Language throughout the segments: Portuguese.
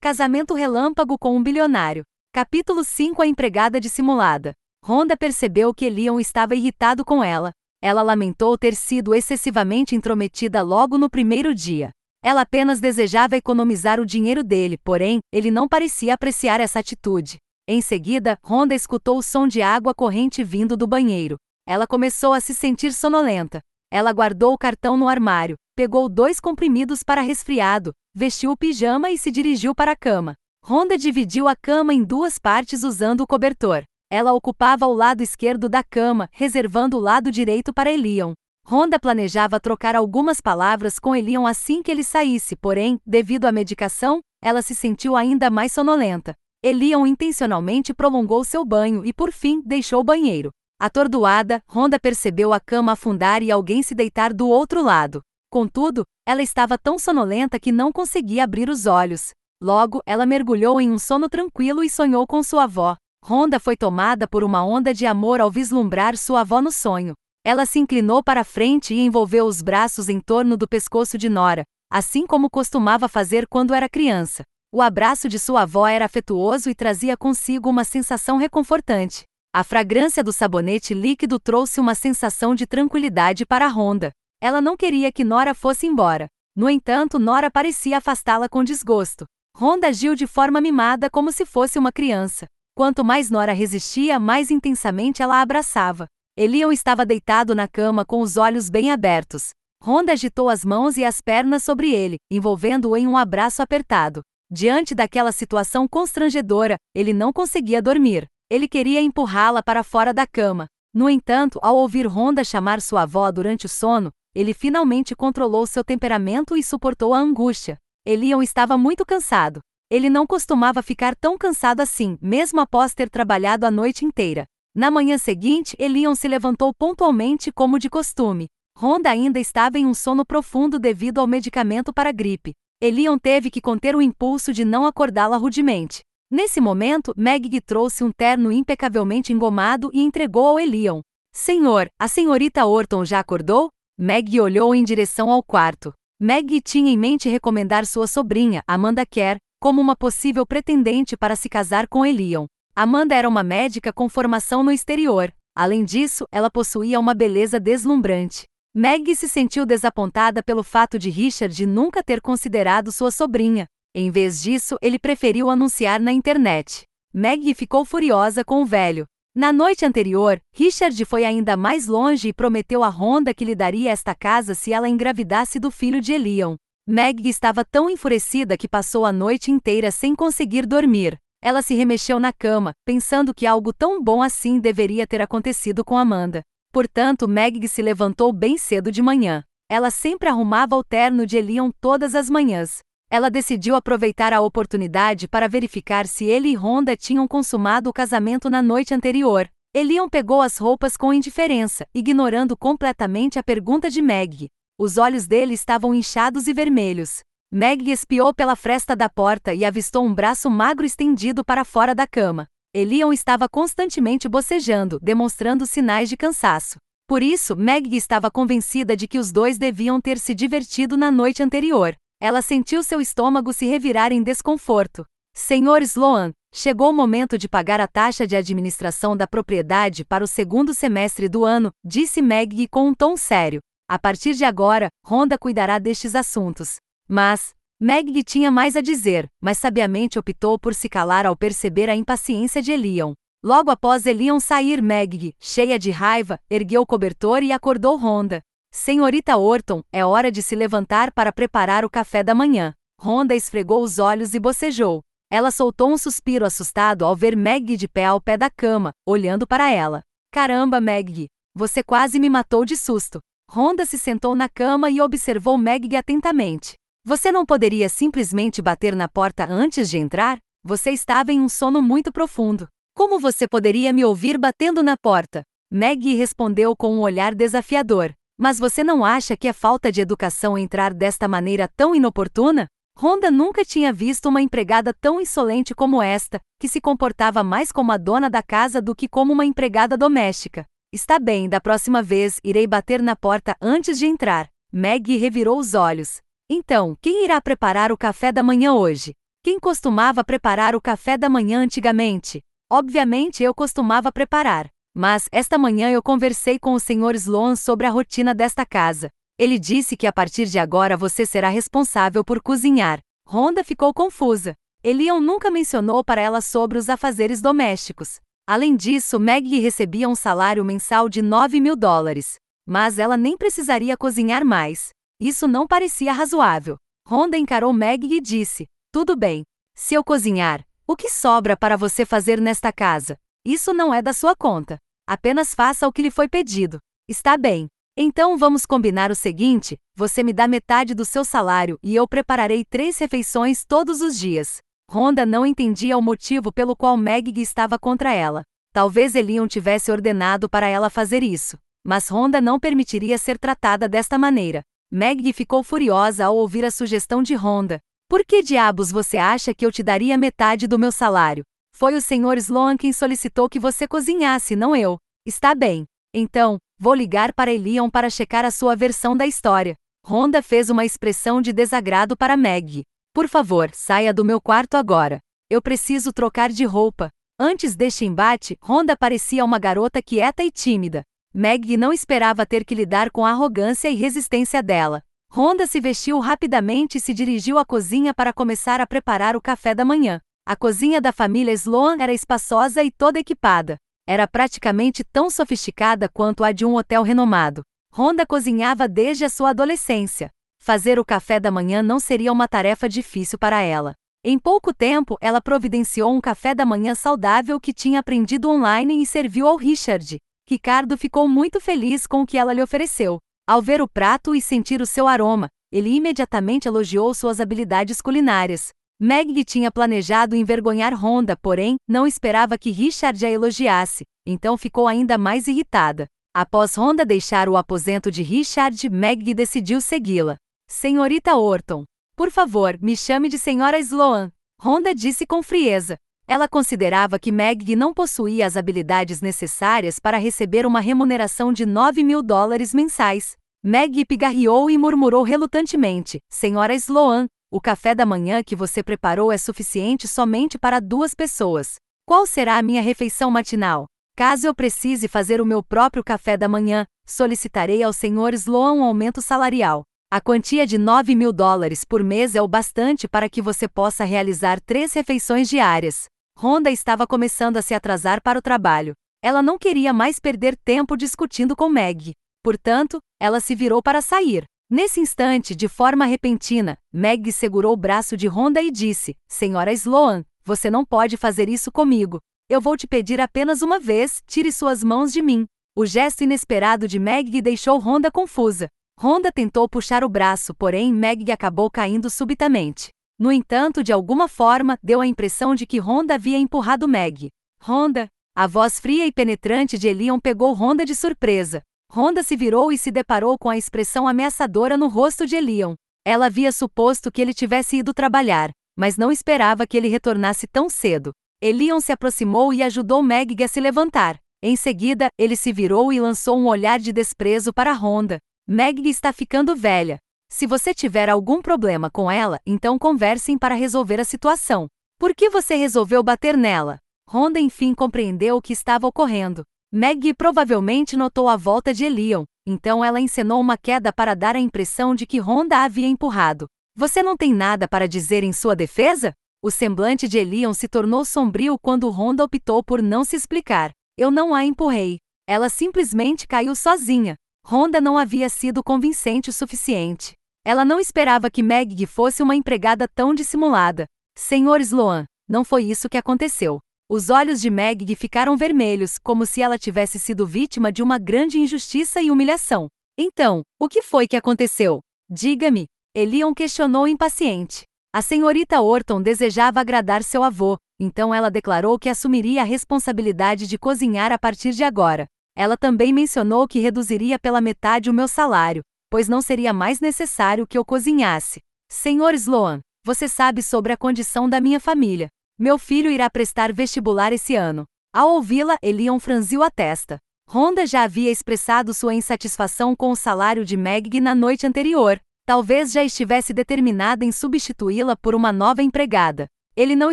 Casamento relâmpago com um bilionário. Capítulo 5 A empregada dissimulada. Rhonda percebeu que Elion estava irritado com ela. Ela lamentou ter sido excessivamente intrometida logo no primeiro dia. Ela apenas desejava economizar o dinheiro dele, porém, ele não parecia apreciar essa atitude. Em seguida, Rhonda escutou o som de água corrente vindo do banheiro. Ela começou a se sentir sonolenta. Ela guardou o cartão no armário, pegou dois comprimidos para resfriado, vestiu o pijama e se dirigiu para a cama. Honda dividiu a cama em duas partes usando o cobertor. Ela ocupava o lado esquerdo da cama, reservando o lado direito para Elion. Honda planejava trocar algumas palavras com Elion assim que ele saísse, porém, devido à medicação, ela se sentiu ainda mais sonolenta. Elion intencionalmente prolongou seu banho e, por fim, deixou o banheiro. Atordoada, Honda percebeu a cama afundar e alguém se deitar do outro lado. Contudo, ela estava tão sonolenta que não conseguia abrir os olhos. Logo, ela mergulhou em um sono tranquilo e sonhou com sua avó. Honda foi tomada por uma onda de amor ao vislumbrar sua avó no sonho. Ela se inclinou para a frente e envolveu os braços em torno do pescoço de Nora, assim como costumava fazer quando era criança. O abraço de sua avó era afetuoso e trazia consigo uma sensação reconfortante. A fragrância do sabonete líquido trouxe uma sensação de tranquilidade para Honda. Ela não queria que Nora fosse embora. No entanto, Nora parecia afastá-la com desgosto. Honda agiu de forma mimada como se fosse uma criança. Quanto mais Nora resistia, mais intensamente ela a abraçava. Elion estava deitado na cama com os olhos bem abertos. Honda agitou as mãos e as pernas sobre ele, envolvendo-o em um abraço apertado. Diante daquela situação constrangedora, ele não conseguia dormir. Ele queria empurrá-la para fora da cama. No entanto, ao ouvir Honda chamar sua avó durante o sono, ele finalmente controlou seu temperamento e suportou a angústia. Elion estava muito cansado. Ele não costumava ficar tão cansado assim, mesmo após ter trabalhado a noite inteira. Na manhã seguinte, Elion se levantou pontualmente como de costume. Honda ainda estava em um sono profundo devido ao medicamento para gripe. Elion teve que conter o impulso de não acordá-la rudemente. Nesse momento, Meg trouxe um terno impecavelmente engomado e entregou ao Elion. Senhor, a senhorita Orton já acordou? Meg olhou em direção ao quarto. Meg tinha em mente recomendar sua sobrinha, Amanda Kerr, como uma possível pretendente para se casar com Elion. Amanda era uma médica com formação no exterior. Além disso, ela possuía uma beleza deslumbrante. Meg se sentiu desapontada pelo fato de Richard nunca ter considerado sua sobrinha, em vez disso, ele preferiu anunciar na internet. Maggie ficou furiosa com o velho. Na noite anterior, Richard foi ainda mais longe e prometeu a Honda que lhe daria esta casa se ela engravidasse do filho de Elion. Maggie estava tão enfurecida que passou a noite inteira sem conseguir dormir. Ela se remexeu na cama, pensando que algo tão bom assim deveria ter acontecido com Amanda. Portanto, Maggie se levantou bem cedo de manhã. Ela sempre arrumava o terno de Elion todas as manhãs. Ela decidiu aproveitar a oportunidade para verificar se ele e Honda tinham consumado o casamento na noite anterior. Elion pegou as roupas com indiferença, ignorando completamente a pergunta de Meg. Os olhos dele estavam inchados e vermelhos. Meg espiou pela fresta da porta e avistou um braço magro estendido para fora da cama. Elion estava constantemente bocejando, demonstrando sinais de cansaço. Por isso, Meg estava convencida de que os dois deviam ter se divertido na noite anterior. Ela sentiu seu estômago se revirar em desconforto. Senhor Sloan, chegou o momento de pagar a taxa de administração da propriedade para o segundo semestre do ano, disse Maggie com um tom sério. A partir de agora, Honda cuidará destes assuntos. Mas, Maggie tinha mais a dizer, mas sabiamente optou por se calar ao perceber a impaciência de Elion. Logo após Elion sair, Maggie, cheia de raiva, ergueu o cobertor e acordou Honda. Senhorita Orton, é hora de se levantar para preparar o café da manhã. Honda esfregou os olhos e bocejou. Ela soltou um suspiro assustado ao ver Maggie de pé ao pé da cama, olhando para ela. Caramba, Maggie, você quase me matou de susto. Honda se sentou na cama e observou Maggie atentamente. Você não poderia simplesmente bater na porta antes de entrar? Você estava em um sono muito profundo. Como você poderia me ouvir batendo na porta? Maggie respondeu com um olhar desafiador. Mas você não acha que é falta de educação entrar desta maneira tão inoportuna? Honda nunca tinha visto uma empregada tão insolente como esta, que se comportava mais como a dona da casa do que como uma empregada doméstica. Está bem, da próxima vez irei bater na porta antes de entrar. Maggie revirou os olhos. Então, quem irá preparar o café da manhã hoje? Quem costumava preparar o café da manhã antigamente? Obviamente eu costumava preparar. Mas, esta manhã eu conversei com o Sr. Sloan sobre a rotina desta casa. Ele disse que a partir de agora você será responsável por cozinhar. Rhonda ficou confusa. Elion nunca mencionou para ela sobre os afazeres domésticos. Além disso, Maggie recebia um salário mensal de 9 mil dólares. Mas ela nem precisaria cozinhar mais. Isso não parecia razoável. Rhonda encarou Maggie e disse: Tudo bem. Se eu cozinhar, o que sobra para você fazer nesta casa? Isso não é da sua conta. Apenas faça o que lhe foi pedido. Está bem. Então vamos combinar o seguinte: você me dá metade do seu salário e eu prepararei três refeições todos os dias. Rhonda não entendia o motivo pelo qual Meg estava contra ela. Talvez Elion tivesse ordenado para ela fazer isso, mas Rhonda não permitiria ser tratada desta maneira. Meg ficou furiosa ao ouvir a sugestão de Rhonda. Por que diabos você acha que eu te daria metade do meu salário? Foi o Sr. Sloan quem solicitou que você cozinhasse, não eu. Está bem. Então, vou ligar para Elion para checar a sua versão da história. Rhonda fez uma expressão de desagrado para Meg. Por favor, saia do meu quarto agora. Eu preciso trocar de roupa. Antes deste embate, Rhonda parecia uma garota quieta e tímida. Meg não esperava ter que lidar com a arrogância e resistência dela. Rhonda se vestiu rapidamente e se dirigiu à cozinha para começar a preparar o café da manhã. A cozinha da família Sloan era espaçosa e toda equipada. Era praticamente tão sofisticada quanto a de um hotel renomado. Rhonda cozinhava desde a sua adolescência. Fazer o café da manhã não seria uma tarefa difícil para ela. Em pouco tempo, ela providenciou um café da manhã saudável que tinha aprendido online e serviu ao Richard. Ricardo ficou muito feliz com o que ela lhe ofereceu. Ao ver o prato e sentir o seu aroma, ele imediatamente elogiou suas habilidades culinárias. Meg tinha planejado envergonhar Honda, porém, não esperava que Richard a elogiasse, então ficou ainda mais irritada. Após Honda deixar o aposento de Richard, Meg decidiu segui-la. Senhorita Orton, por favor, me chame de Senhora Sloan. Honda disse com frieza. Ela considerava que Meg não possuía as habilidades necessárias para receber uma remuneração de 9 mil dólares mensais. Meg pigarreou e murmurou relutantemente: Senhora Sloan, o café da manhã que você preparou é suficiente somente para duas pessoas. Qual será a minha refeição matinal? Caso eu precise fazer o meu próprio café da manhã, solicitarei ao Sr. Sloan um aumento salarial. A quantia de 9 mil dólares por mês é o bastante para que você possa realizar três refeições diárias. Honda estava começando a se atrasar para o trabalho. Ela não queria mais perder tempo discutindo com Meg. Portanto, ela se virou para sair. Nesse instante, de forma repentina, Meg segurou o braço de Honda e disse: Senhora Sloan, você não pode fazer isso comigo. Eu vou te pedir apenas uma vez, tire suas mãos de mim. O gesto inesperado de Meg deixou Honda confusa. Honda tentou puxar o braço, porém Meg acabou caindo subitamente. No entanto, de alguma forma, deu a impressão de que Honda havia empurrado Meg. Honda! A voz fria e penetrante de Elion pegou Honda de surpresa. Honda se virou e se deparou com a expressão ameaçadora no rosto de Elion. Ela havia suposto que ele tivesse ido trabalhar, mas não esperava que ele retornasse tão cedo. Elion se aproximou e ajudou Meg a se levantar. Em seguida, ele se virou e lançou um olhar de desprezo para Honda. Meg está ficando velha. Se você tiver algum problema com ela, então conversem para resolver a situação. Por que você resolveu bater nela? Honda enfim compreendeu o que estava ocorrendo. Maggie provavelmente notou a volta de Elion, então ela encenou uma queda para dar a impressão de que Honda a havia empurrado. Você não tem nada para dizer em sua defesa? O semblante de Elion se tornou sombrio quando Honda optou por não se explicar. Eu não a empurrei. Ela simplesmente caiu sozinha. Honda não havia sido convincente o suficiente. Ela não esperava que Maggie fosse uma empregada tão dissimulada. Senhor Sloan, não foi isso que aconteceu. Os olhos de Meg ficaram vermelhos, como se ela tivesse sido vítima de uma grande injustiça e humilhação. Então, o que foi que aconteceu? Diga-me. Elion questionou impaciente. A senhorita Orton desejava agradar seu avô, então ela declarou que assumiria a responsabilidade de cozinhar a partir de agora. Ela também mencionou que reduziria pela metade o meu salário, pois não seria mais necessário que eu cozinhasse. Senhor Sloan, você sabe sobre a condição da minha família. Meu filho irá prestar vestibular esse ano. Ao ouvi-la, Elion franziu a testa. Honda já havia expressado sua insatisfação com o salário de Meg na noite anterior. Talvez já estivesse determinada em substituí-la por uma nova empregada. Ele não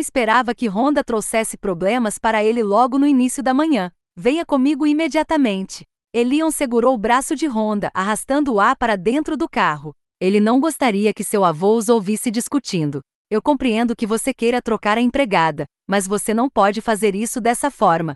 esperava que Honda trouxesse problemas para ele logo no início da manhã. Venha comigo imediatamente. Elion segurou o braço de Honda, arrastando-a para dentro do carro. Ele não gostaria que seu avô os ouvisse discutindo. Eu compreendo que você queira trocar a empregada, mas você não pode fazer isso dessa forma.